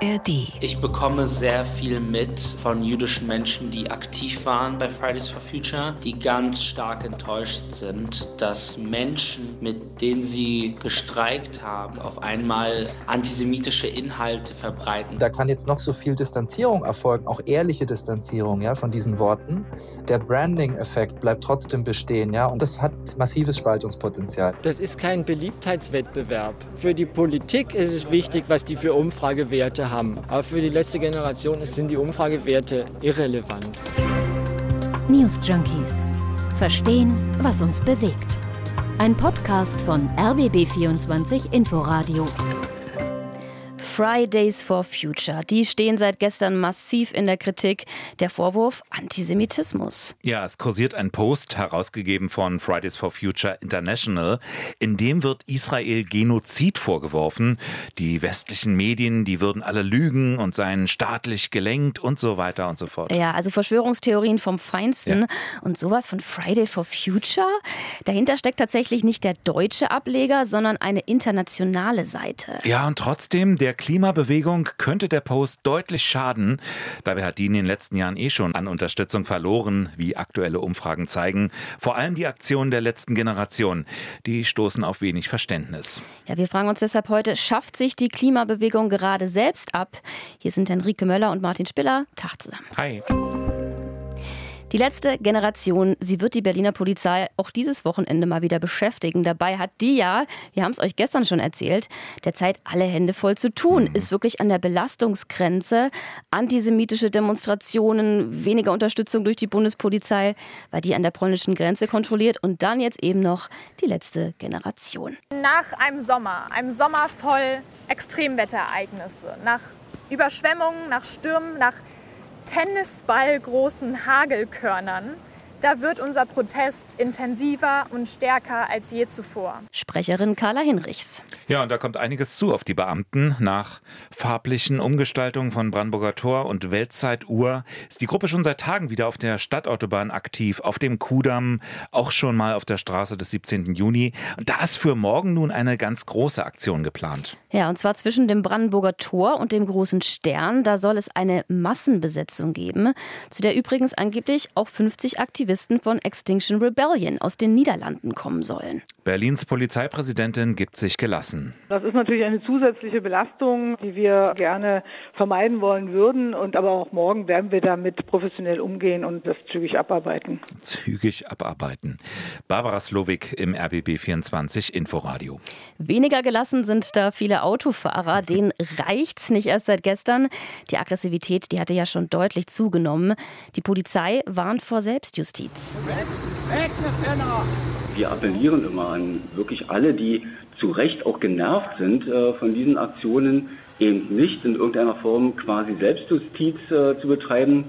ARD. Ich bekomme sehr viel mit von jüdischen Menschen, die aktiv waren bei Fridays for Future, die ganz stark enttäuscht sind, dass Menschen, mit denen sie gestreikt haben, auf einmal antisemitische Inhalte verbreiten. Da kann jetzt noch so viel Distanzierung erfolgen, auch ehrliche Distanzierung ja, von diesen Worten. Der Branding-Effekt bleibt trotzdem bestehen, ja, und das hat massives Spaltungspotenzial. Das ist kein Beliebtheitswettbewerb. Für die Politik ist es wichtig, was die für Umfragewerte haben. Aber für die letzte Generation sind die Umfragewerte irrelevant. News Junkies. Verstehen, was uns bewegt. Ein Podcast von RBB24 Inforadio. Fridays for Future. Die stehen seit gestern massiv in der Kritik. Der Vorwurf Antisemitismus. Ja, es kursiert ein Post, herausgegeben von Fridays for Future International, in dem wird Israel Genozid vorgeworfen. Die westlichen Medien, die würden alle lügen und seien staatlich gelenkt und so weiter und so fort. Ja, also Verschwörungstheorien vom Feinsten. Ja. Und sowas von Friday for Future? Dahinter steckt tatsächlich nicht der deutsche Ableger, sondern eine internationale Seite. Ja, und trotzdem, der Klimabewegung könnte der Post deutlich schaden. Dabei hat die in den letzten Jahren eh schon an Unterstützung verloren, wie aktuelle Umfragen zeigen. Vor allem die Aktionen der letzten Generation, die stoßen auf wenig Verständnis. Ja, wir fragen uns deshalb heute, schafft sich die Klimabewegung gerade selbst ab? Hier sind Henrike Möller und Martin Spiller. Tag zusammen. Hi. Die letzte Generation, sie wird die Berliner Polizei auch dieses Wochenende mal wieder beschäftigen. Dabei hat die ja, wir haben es euch gestern schon erzählt, derzeit alle Hände voll zu tun. Mhm. Ist wirklich an der Belastungsgrenze. Antisemitische Demonstrationen, weniger Unterstützung durch die Bundespolizei, weil die an der polnischen Grenze kontrolliert. Und dann jetzt eben noch die letzte Generation. Nach einem Sommer, einem Sommer voll Extremwetterereignisse, nach Überschwemmungen, nach Stürmen, nach tennisballgroßen Hagelkörnern da wird unser Protest intensiver und stärker als je zuvor. Sprecherin Carla Hinrichs. Ja, und da kommt einiges zu auf die Beamten. Nach farblichen Umgestaltungen von Brandenburger Tor und Weltzeituhr ist die Gruppe schon seit Tagen wieder auf der Stadtautobahn aktiv, auf dem Kudamm, auch schon mal auf der Straße des 17. Juni. Und da ist für morgen nun eine ganz große Aktion geplant. Ja, und zwar zwischen dem Brandenburger Tor und dem großen Stern. Da soll es eine Massenbesetzung geben, zu der übrigens angeblich auch 50 Aktivisten Aktivisten von Extinction Rebellion aus den Niederlanden kommen sollen. Berlins Polizeipräsidentin gibt sich gelassen. Das ist natürlich eine zusätzliche Belastung, die wir gerne vermeiden wollen würden. Und aber auch morgen werden wir damit professionell umgehen und das zügig abarbeiten. Zügig abarbeiten. Barbara Slowik im RBB 24 Inforadio. Weniger gelassen sind da viele Autofahrer. Denen reicht's nicht erst seit gestern. Die Aggressivität, die hatte ja schon deutlich zugenommen. Die Polizei warnt vor Selbstjustiz. Justiz. Wir appellieren immer an wirklich alle, die zu Recht auch genervt sind äh, von diesen Aktionen, eben nicht in irgendeiner Form quasi Selbstjustiz äh, zu betreiben,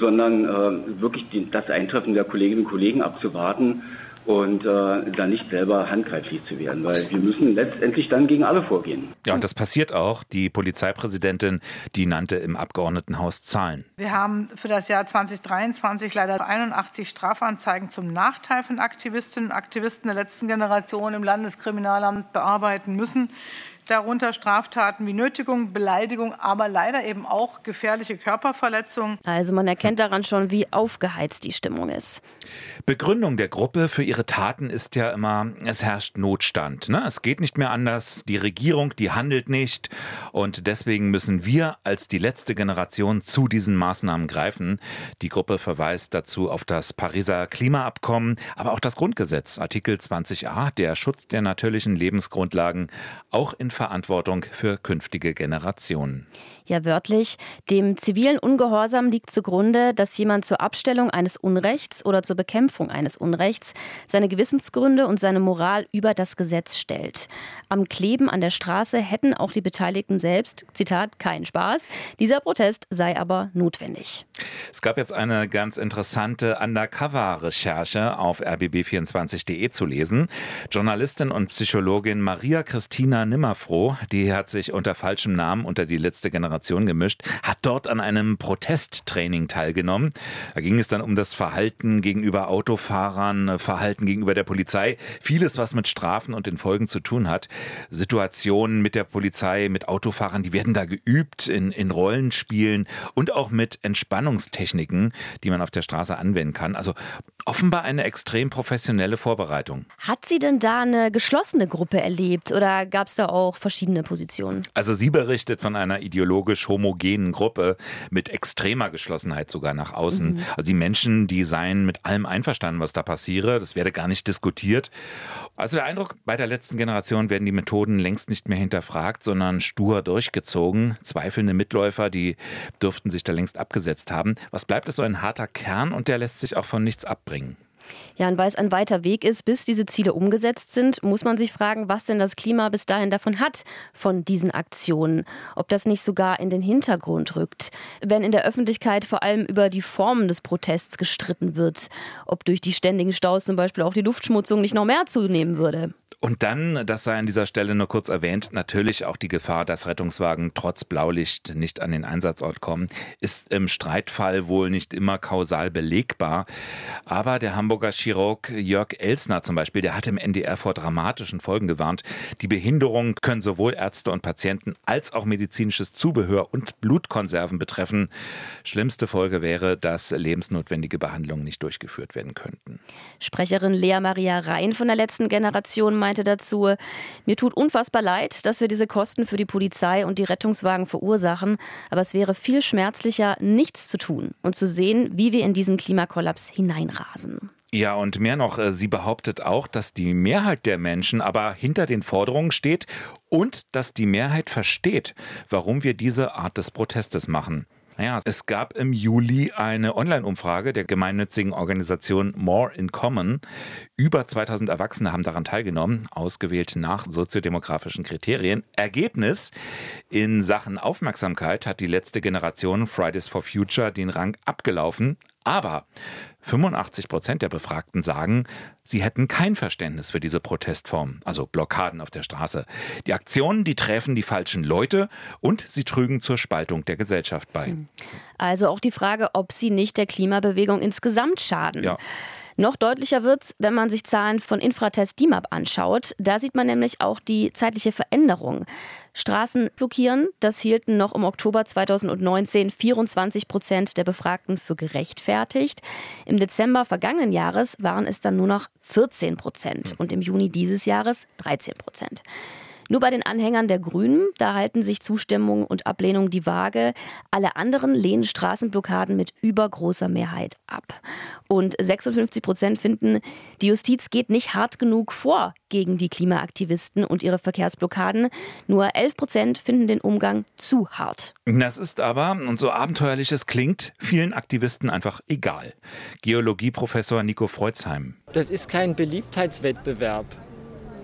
sondern äh, wirklich das Eintreffen der Kolleginnen und Kollegen abzuwarten und äh, dann nicht selber handgreiflich zu werden, weil wir müssen letztendlich dann gegen alle vorgehen. Ja, und das passiert auch. Die Polizeipräsidentin, die nannte im Abgeordnetenhaus Zahlen. Wir haben für das Jahr 2023 leider 81 Strafanzeigen zum Nachteil von Aktivistinnen und Aktivisten der letzten Generation im Landeskriminalamt bearbeiten müssen darunter Straftaten wie Nötigung, Beleidigung, aber leider eben auch gefährliche Körperverletzungen. Also man erkennt daran schon, wie aufgeheizt die Stimmung ist. Begründung der Gruppe für ihre Taten ist ja immer, es herrscht Notstand. Ne? Es geht nicht mehr anders. Die Regierung, die handelt nicht. Und deswegen müssen wir als die letzte Generation zu diesen Maßnahmen greifen. Die Gruppe verweist dazu auf das Pariser Klimaabkommen, aber auch das Grundgesetz, Artikel 20a, der Schutz der natürlichen Lebensgrundlagen, auch in Verantwortung für künftige Generationen. Ja, wörtlich, dem zivilen Ungehorsam liegt zugrunde, dass jemand zur Abstellung eines Unrechts oder zur Bekämpfung eines Unrechts seine Gewissensgründe und seine Moral über das Gesetz stellt. Am Kleben an der Straße hätten auch die Beteiligten selbst, Zitat, keinen Spaß. Dieser Protest sei aber notwendig. Es gab jetzt eine ganz interessante Undercover-Recherche auf rbb24.de zu lesen. Journalistin und Psychologin Maria Christina Nimmervoll Jungfroh, die hat sich unter falschem Namen unter die letzte Generation gemischt, hat dort an einem Protesttraining teilgenommen. Da ging es dann um das Verhalten gegenüber Autofahrern, Verhalten gegenüber der Polizei, vieles, was mit Strafen und den Folgen zu tun hat. Situationen mit der Polizei, mit Autofahrern, die werden da geübt in, in Rollenspielen und auch mit Entspannungstechniken, die man auf der Straße anwenden kann. Also offenbar eine extrem professionelle Vorbereitung. Hat sie denn da eine geschlossene Gruppe erlebt oder gab es da auch verschiedene Positionen? Also sie berichtet von einer ideologisch homogenen Gruppe mit extremer Geschlossenheit sogar nach außen. Mhm. Also die Menschen, die seien mit allem einverstanden, was da passiere. Das werde gar nicht diskutiert. Also der Eindruck, bei der letzten Generation werden die Methoden längst nicht mehr hinterfragt, sondern stur durchgezogen. Zweifelnde Mitläufer, die dürften sich da längst abgesetzt haben. Was bleibt, ist so ein harter Kern und der lässt sich auch von nichts abbringen. having Ja, und weil es ein weiter Weg ist, bis diese Ziele umgesetzt sind, muss man sich fragen, was denn das Klima bis dahin davon hat, von diesen Aktionen. Ob das nicht sogar in den Hintergrund rückt. Wenn in der Öffentlichkeit vor allem über die Formen des Protests gestritten wird. Ob durch die ständigen Staus zum Beispiel auch die Luftschmutzung nicht noch mehr zunehmen würde. Und dann, das sei an dieser Stelle nur kurz erwähnt, natürlich auch die Gefahr, dass Rettungswagen trotz Blaulicht nicht an den Einsatzort kommen, ist im Streitfall wohl nicht immer kausal belegbar. Aber der Hamburger Chirurg Jörg Elsner zum Beispiel, der hat im NDR vor dramatischen Folgen gewarnt. Die Behinderungen können sowohl Ärzte und Patienten als auch medizinisches Zubehör und Blutkonserven betreffen. Schlimmste Folge wäre, dass lebensnotwendige Behandlungen nicht durchgeführt werden könnten. Sprecherin Lea Maria Rhein von der letzten Generation meinte dazu, mir tut unfassbar leid, dass wir diese Kosten für die Polizei und die Rettungswagen verursachen, aber es wäre viel schmerzlicher, nichts zu tun und zu sehen, wie wir in diesen Klimakollaps hineinrasen. Ja, und mehr noch, äh, sie behauptet auch, dass die Mehrheit der Menschen aber hinter den Forderungen steht und dass die Mehrheit versteht, warum wir diese Art des Protestes machen. Naja, es gab im Juli eine Online-Umfrage der gemeinnützigen Organisation More in Common. Über 2000 Erwachsene haben daran teilgenommen, ausgewählt nach soziodemografischen Kriterien. Ergebnis: In Sachen Aufmerksamkeit hat die letzte Generation Fridays for Future den Rang abgelaufen. Aber 85 Prozent der Befragten sagen, sie hätten kein Verständnis für diese Protestform, also Blockaden auf der Straße. Die Aktionen, die treffen die falschen Leute und sie trügen zur Spaltung der Gesellschaft bei. Also auch die Frage, ob sie nicht der Klimabewegung insgesamt schaden. Ja. Noch deutlicher wird es, wenn man sich Zahlen von Infratest DIMAP anschaut. Da sieht man nämlich auch die zeitliche Veränderung. Straßen blockieren, das hielten noch im Oktober 2019 24 Prozent der Befragten für gerechtfertigt. Im Dezember vergangenen Jahres waren es dann nur noch 14 Prozent und im Juni dieses Jahres 13 Prozent. Nur bei den Anhängern der Grünen, da halten sich Zustimmung und Ablehnung die Waage. Alle anderen lehnen Straßenblockaden mit übergroßer Mehrheit ab. Und 56 Prozent finden, die Justiz geht nicht hart genug vor gegen die Klimaaktivisten und ihre Verkehrsblockaden. Nur 11 Prozent finden den Umgang zu hart. Das ist aber, und so abenteuerlich es klingt, vielen Aktivisten einfach egal. Geologieprofessor Nico Freuzheim. Das ist kein Beliebtheitswettbewerb.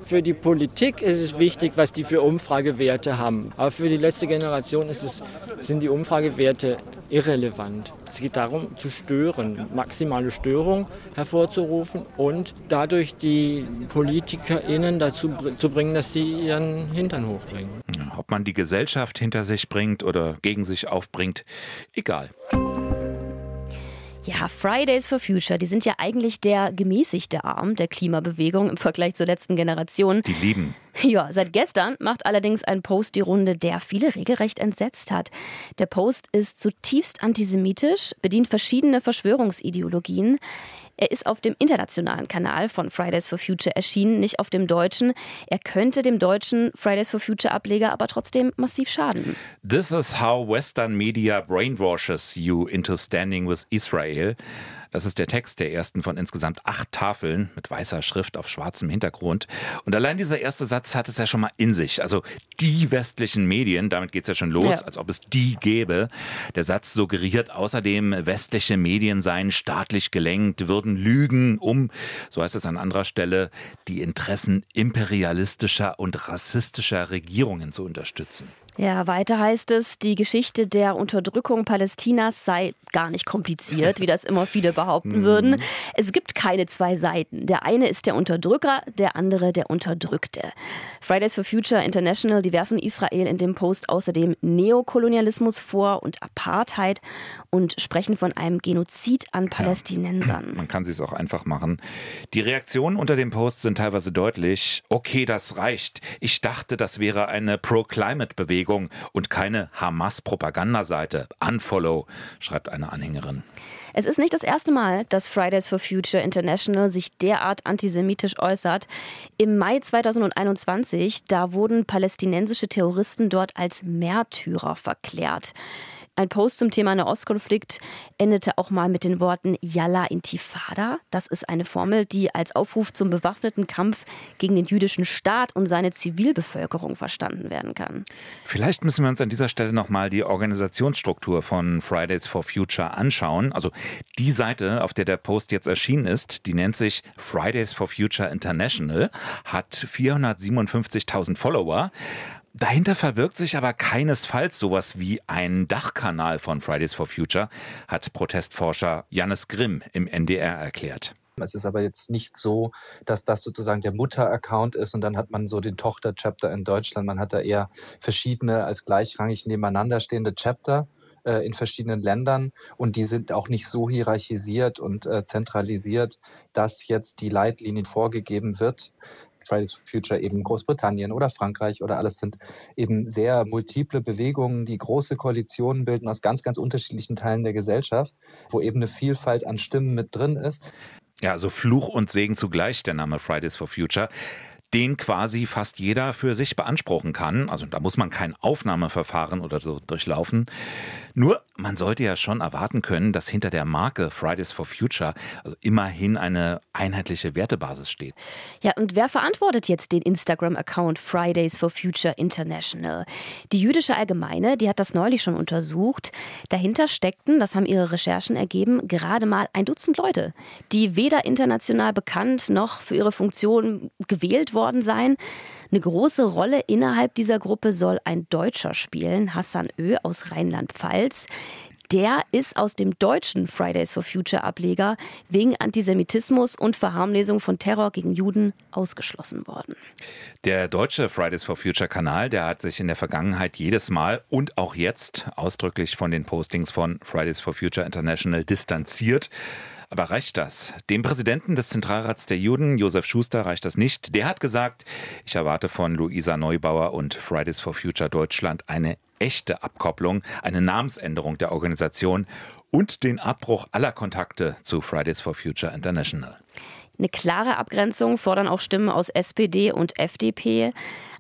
Für die Politik ist es wichtig, was die für Umfragewerte haben. Aber für die letzte Generation es, sind die Umfragewerte irrelevant. Es geht darum, zu stören, maximale Störung hervorzurufen und dadurch die PolitikerInnen dazu zu bringen, dass sie ihren Hintern hochbringen. Ob man die Gesellschaft hinter sich bringt oder gegen sich aufbringt, egal. Ja, Fridays for Future, die sind ja eigentlich der gemäßigte Arm der Klimabewegung im Vergleich zur letzten Generation. Die lieben. Ja, seit gestern macht allerdings ein Post die Runde, der viele regelrecht entsetzt hat. Der Post ist zutiefst antisemitisch, bedient verschiedene Verschwörungsideologien. Er ist auf dem internationalen Kanal von Fridays for Future erschienen, nicht auf dem deutschen. Er könnte dem deutschen Fridays for Future Ableger aber trotzdem massiv schaden. This is how Western media brainwashes you into standing with Israel. Das ist der Text der ersten von insgesamt acht Tafeln mit weißer Schrift auf schwarzem Hintergrund. Und allein dieser erste Satz hat es ja schon mal in sich. Also die westlichen Medien, damit geht es ja schon los, ja. als ob es die gäbe. Der Satz suggeriert außerdem, westliche Medien seien staatlich gelenkt, würden lügen, um, so heißt es an anderer Stelle, die Interessen imperialistischer und rassistischer Regierungen zu unterstützen. Ja, weiter heißt es, die Geschichte der Unterdrückung Palästinas sei gar nicht kompliziert, wie das immer viele behaupten mhm. würden. Es gibt keine zwei Seiten. Der eine ist der Unterdrücker, der andere der Unterdrückte. Fridays for Future International, die werfen Israel in dem Post außerdem Neokolonialismus vor und Apartheid und sprechen von einem Genozid an Palästinensern. Ja, man kann sich es auch einfach machen. Die Reaktionen unter dem Post sind teilweise deutlich. Okay, das reicht. Ich dachte, das wäre eine Pro-Climate-Bewegung und keine Hamas-Propagandaseite. Unfollow, schreibt eine eine Anhängerin. Es ist nicht das erste Mal, dass Fridays for Future International sich derart antisemitisch äußert. Im Mai 2021, da wurden palästinensische Terroristen dort als Märtyrer verklärt. Ein Post zum Thema Nahostkonflikt endete auch mal mit den Worten Yalla Intifada. Das ist eine Formel, die als Aufruf zum bewaffneten Kampf gegen den jüdischen Staat und seine Zivilbevölkerung verstanden werden kann. Vielleicht müssen wir uns an dieser Stelle nochmal die Organisationsstruktur von Fridays for Future anschauen. Also die Seite, auf der der Post jetzt erschienen ist, die nennt sich Fridays for Future International, hat 457.000 Follower. Dahinter verbirgt sich aber keinesfalls sowas wie ein Dachkanal von Fridays for Future, hat Protestforscher Jannis Grimm im NDR erklärt. Es ist aber jetzt nicht so, dass das sozusagen der Mutter-Account ist und dann hat man so den Tochter-Chapter in Deutschland. Man hat da eher verschiedene als gleichrangig nebeneinander stehende Chapter äh, in verschiedenen Ländern und die sind auch nicht so hierarchisiert und äh, zentralisiert, dass jetzt die Leitlinien vorgegeben wird, Fridays for Future eben Großbritannien oder Frankreich oder alles sind eben sehr multiple Bewegungen, die große Koalitionen bilden aus ganz, ganz unterschiedlichen Teilen der Gesellschaft, wo eben eine Vielfalt an Stimmen mit drin ist. Ja, also Fluch und Segen zugleich, der Name Fridays for Future den quasi fast jeder für sich beanspruchen kann. Also da muss man kein Aufnahmeverfahren oder so durchlaufen. Nur, man sollte ja schon erwarten können, dass hinter der Marke Fridays for Future also immerhin eine einheitliche Wertebasis steht. Ja, und wer verantwortet jetzt den Instagram-Account Fridays for Future International? Die jüdische Allgemeine, die hat das neulich schon untersucht. Dahinter steckten, das haben ihre Recherchen ergeben, gerade mal ein Dutzend Leute, die weder international bekannt noch für ihre Funktion gewählt worden sein. Eine große Rolle innerhalb dieser Gruppe soll ein Deutscher spielen, Hassan Ö aus Rheinland-Pfalz. Der ist aus dem deutschen Fridays for Future Ableger wegen Antisemitismus und Verharmlesung von Terror gegen Juden ausgeschlossen worden. Der deutsche Fridays for Future Kanal, der hat sich in der Vergangenheit jedes Mal und auch jetzt ausdrücklich von den Postings von Fridays for Future International distanziert. Aber reicht das? Dem Präsidenten des Zentralrats der Juden, Josef Schuster, reicht das nicht. Der hat gesagt, ich erwarte von Luisa Neubauer und Fridays for Future Deutschland eine echte Abkopplung, eine Namensänderung der Organisation und den Abbruch aller Kontakte zu Fridays for Future International. Eine klare Abgrenzung fordern auch Stimmen aus SPD und FDP.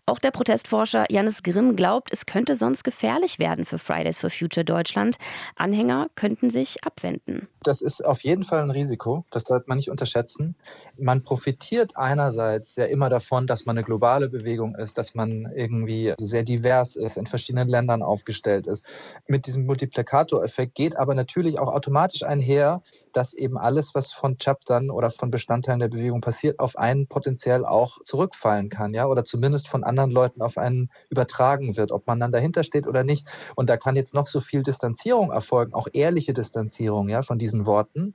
Auch der Protestforscher Janis Grimm glaubt, es könnte sonst gefährlich werden für Fridays for Future Deutschland. Anhänger könnten sich abwenden. Das ist auf jeden Fall ein Risiko. Das sollte man nicht unterschätzen. Man profitiert einerseits ja immer davon, dass man eine globale Bewegung ist, dass man irgendwie sehr divers ist, in verschiedenen Ländern aufgestellt ist. Mit diesem Multiplikatoreffekt geht aber natürlich auch automatisch einher, dass eben alles, was von Chaptern oder von Bestandteilen der Bewegung passiert, auf einen potenziell auch zurückfallen kann, ja, oder zumindest von anderen Leuten auf einen übertragen wird, ob man dann dahinter steht oder nicht. Und da kann jetzt noch so viel Distanzierung erfolgen, auch ehrliche Distanzierung, ja, von diesen Worten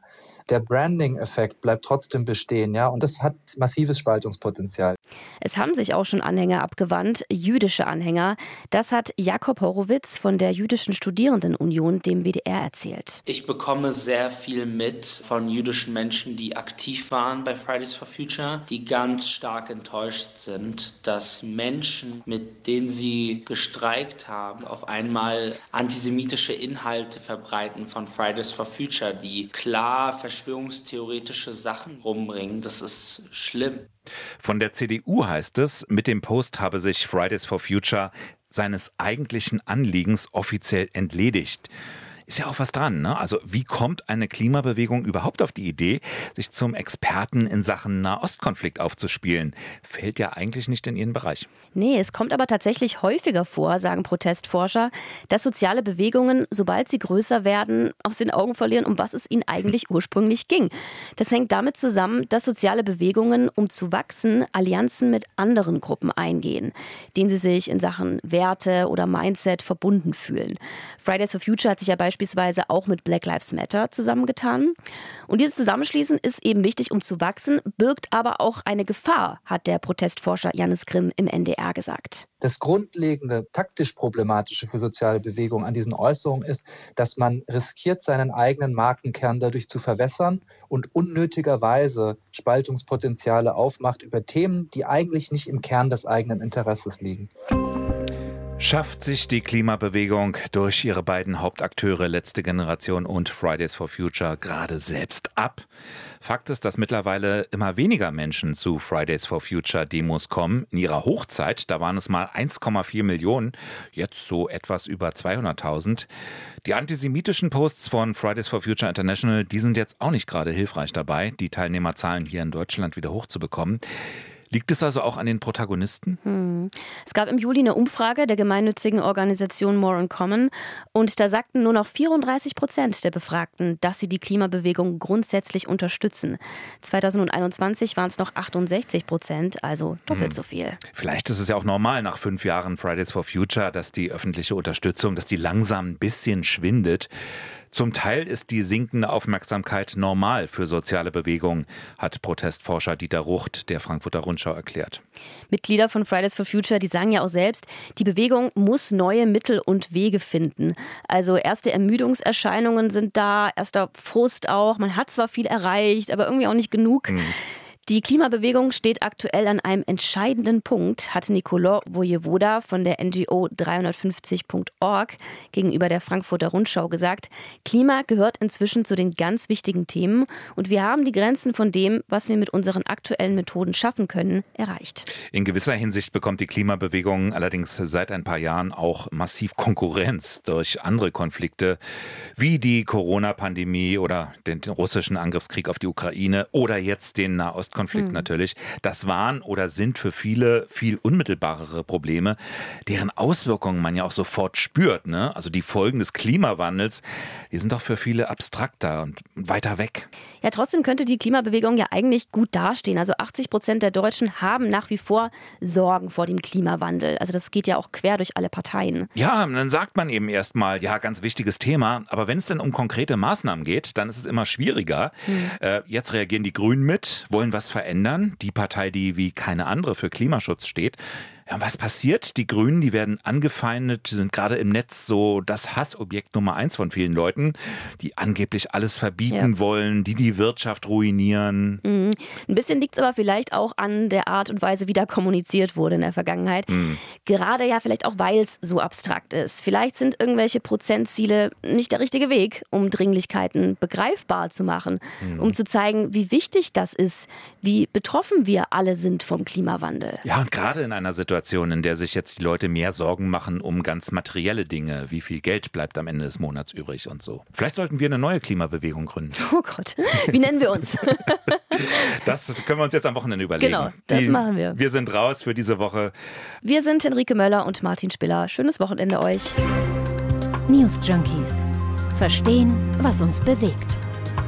der Branding-Effekt bleibt trotzdem bestehen, ja, und das hat massives Spaltungspotenzial. Es haben sich auch schon Anhänger abgewandt, jüdische Anhänger. Das hat Jakob Horowitz von der Jüdischen Studierendenunion dem WDR erzählt. Ich bekomme sehr viel mit von jüdischen Menschen, die aktiv waren bei Fridays for Future, die ganz stark enttäuscht sind, dass Menschen, mit denen sie gestreikt haben, auf einmal antisemitische Inhalte verbreiten von Fridays for Future, die klar verschwörungstheoretische Sachen rumbringen. Das ist schlimm. Von der CDU heißt es, mit dem Post habe sich Fridays for Future seines eigentlichen Anliegens offiziell entledigt. Ist ja auch was dran. Ne? Also wie kommt eine Klimabewegung überhaupt auf die Idee, sich zum Experten in Sachen Nahostkonflikt aufzuspielen? Fällt ja eigentlich nicht in ihren Bereich. Nee, es kommt aber tatsächlich häufiger vor, sagen Protestforscher, dass soziale Bewegungen, sobald sie größer werden, aus den Augen verlieren, um was es ihnen eigentlich ursprünglich ging. Das hängt damit zusammen, dass soziale Bewegungen, um zu wachsen, Allianzen mit anderen Gruppen eingehen, denen sie sich in Sachen Werte oder Mindset verbunden fühlen. Fridays for Future hat sich ja beispielsweise auch mit Black Lives Matter zusammengetan. Und dieses Zusammenschließen ist eben wichtig, um zu wachsen, birgt aber auch eine Gefahr, hat der Protestforscher Janis Grimm im NDR gesagt. Das grundlegende, taktisch problematische für soziale Bewegungen an diesen Äußerungen ist, dass man riskiert, seinen eigenen Markenkern dadurch zu verwässern und unnötigerweise Spaltungspotenziale aufmacht über Themen, die eigentlich nicht im Kern des eigenen Interesses liegen. Schafft sich die Klimabewegung durch ihre beiden Hauptakteure Letzte Generation und Fridays for Future gerade selbst ab? Fakt ist, dass mittlerweile immer weniger Menschen zu Fridays for Future Demos kommen. In ihrer Hochzeit, da waren es mal 1,4 Millionen, jetzt so etwas über 200.000. Die antisemitischen Posts von Fridays for Future International, die sind jetzt auch nicht gerade hilfreich dabei, die Teilnehmerzahlen hier in Deutschland wieder hochzubekommen. Liegt es also auch an den Protagonisten? Hm. Es gab im Juli eine Umfrage der gemeinnützigen Organisation More in Common und da sagten nur noch 34 Prozent der Befragten, dass sie die Klimabewegung grundsätzlich unterstützen. 2021 waren es noch 68 Prozent, also doppelt hm. so viel. Vielleicht ist es ja auch normal nach fünf Jahren Fridays for Future, dass die öffentliche Unterstützung, dass die langsam ein bisschen schwindet. Zum Teil ist die sinkende Aufmerksamkeit normal für soziale Bewegungen, hat Protestforscher Dieter Rucht der Frankfurter Rundschau erklärt. Mitglieder von Fridays for Future, die sagen ja auch selbst, die Bewegung muss neue Mittel und Wege finden. Also erste Ermüdungserscheinungen sind da, erster Frust auch. Man hat zwar viel erreicht, aber irgendwie auch nicht genug. Mhm. Die Klimabewegung steht aktuell an einem entscheidenden Punkt, hat Nicolas Vojevoda von der NGO 350.org gegenüber der Frankfurter Rundschau gesagt. Klima gehört inzwischen zu den ganz wichtigen Themen und wir haben die Grenzen von dem, was wir mit unseren aktuellen Methoden schaffen können, erreicht. In gewisser Hinsicht bekommt die Klimabewegung allerdings seit ein paar Jahren auch massiv Konkurrenz durch andere Konflikte, wie die Corona-Pandemie oder den russischen Angriffskrieg auf die Ukraine oder jetzt den Nahost Nahostkonflikt mhm. natürlich, das waren oder sind für viele viel unmittelbarere Probleme, deren Auswirkungen man ja auch sofort spürt. Ne? Also die Folgen des Klimawandels, die sind doch für viele abstrakter und weiter weg. Ja, trotzdem könnte die Klimabewegung ja eigentlich gut dastehen. Also 80 Prozent der Deutschen haben nach wie vor Sorgen vor dem Klimawandel. Also das geht ja auch quer durch alle Parteien. Ja, dann sagt man eben erstmal, ja, ganz wichtiges Thema. Aber wenn es dann um konkrete Maßnahmen geht, dann ist es immer schwieriger. Mhm. Äh, jetzt reagieren die Grünen mit, wollen was verändern. Die Partei, die wie keine andere für Klimaschutz steht. Ja, was passiert? Die Grünen, die werden angefeindet, die sind gerade im Netz so das Hassobjekt Nummer eins von vielen Leuten, die angeblich alles verbieten ja. wollen, die die Wirtschaft ruinieren. Mhm. Ein bisschen liegt es aber vielleicht auch an der Art und Weise, wie da kommuniziert wurde in der Vergangenheit. Mhm. Gerade ja vielleicht auch, weil es so abstrakt ist. Vielleicht sind irgendwelche Prozentziele nicht der richtige Weg, um Dringlichkeiten begreifbar zu machen, mhm. um zu zeigen, wie wichtig das ist, wie betroffen wir alle sind vom Klimawandel. Ja, und gerade in einer Situation, Situation, in der sich jetzt die Leute mehr Sorgen machen um ganz materielle Dinge. Wie viel Geld bleibt am Ende des Monats übrig und so. Vielleicht sollten wir eine neue Klimabewegung gründen. Oh Gott, wie nennen wir uns? das können wir uns jetzt am Wochenende überlegen. Genau, das die, machen wir. Wir sind raus für diese Woche. Wir sind Henrike Möller und Martin Spiller. Schönes Wochenende euch. News Junkies. Verstehen, was uns bewegt.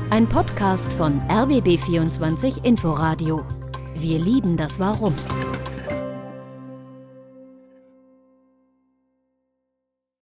Ein Podcast von RBB24 Inforadio. Wir lieben das Warum.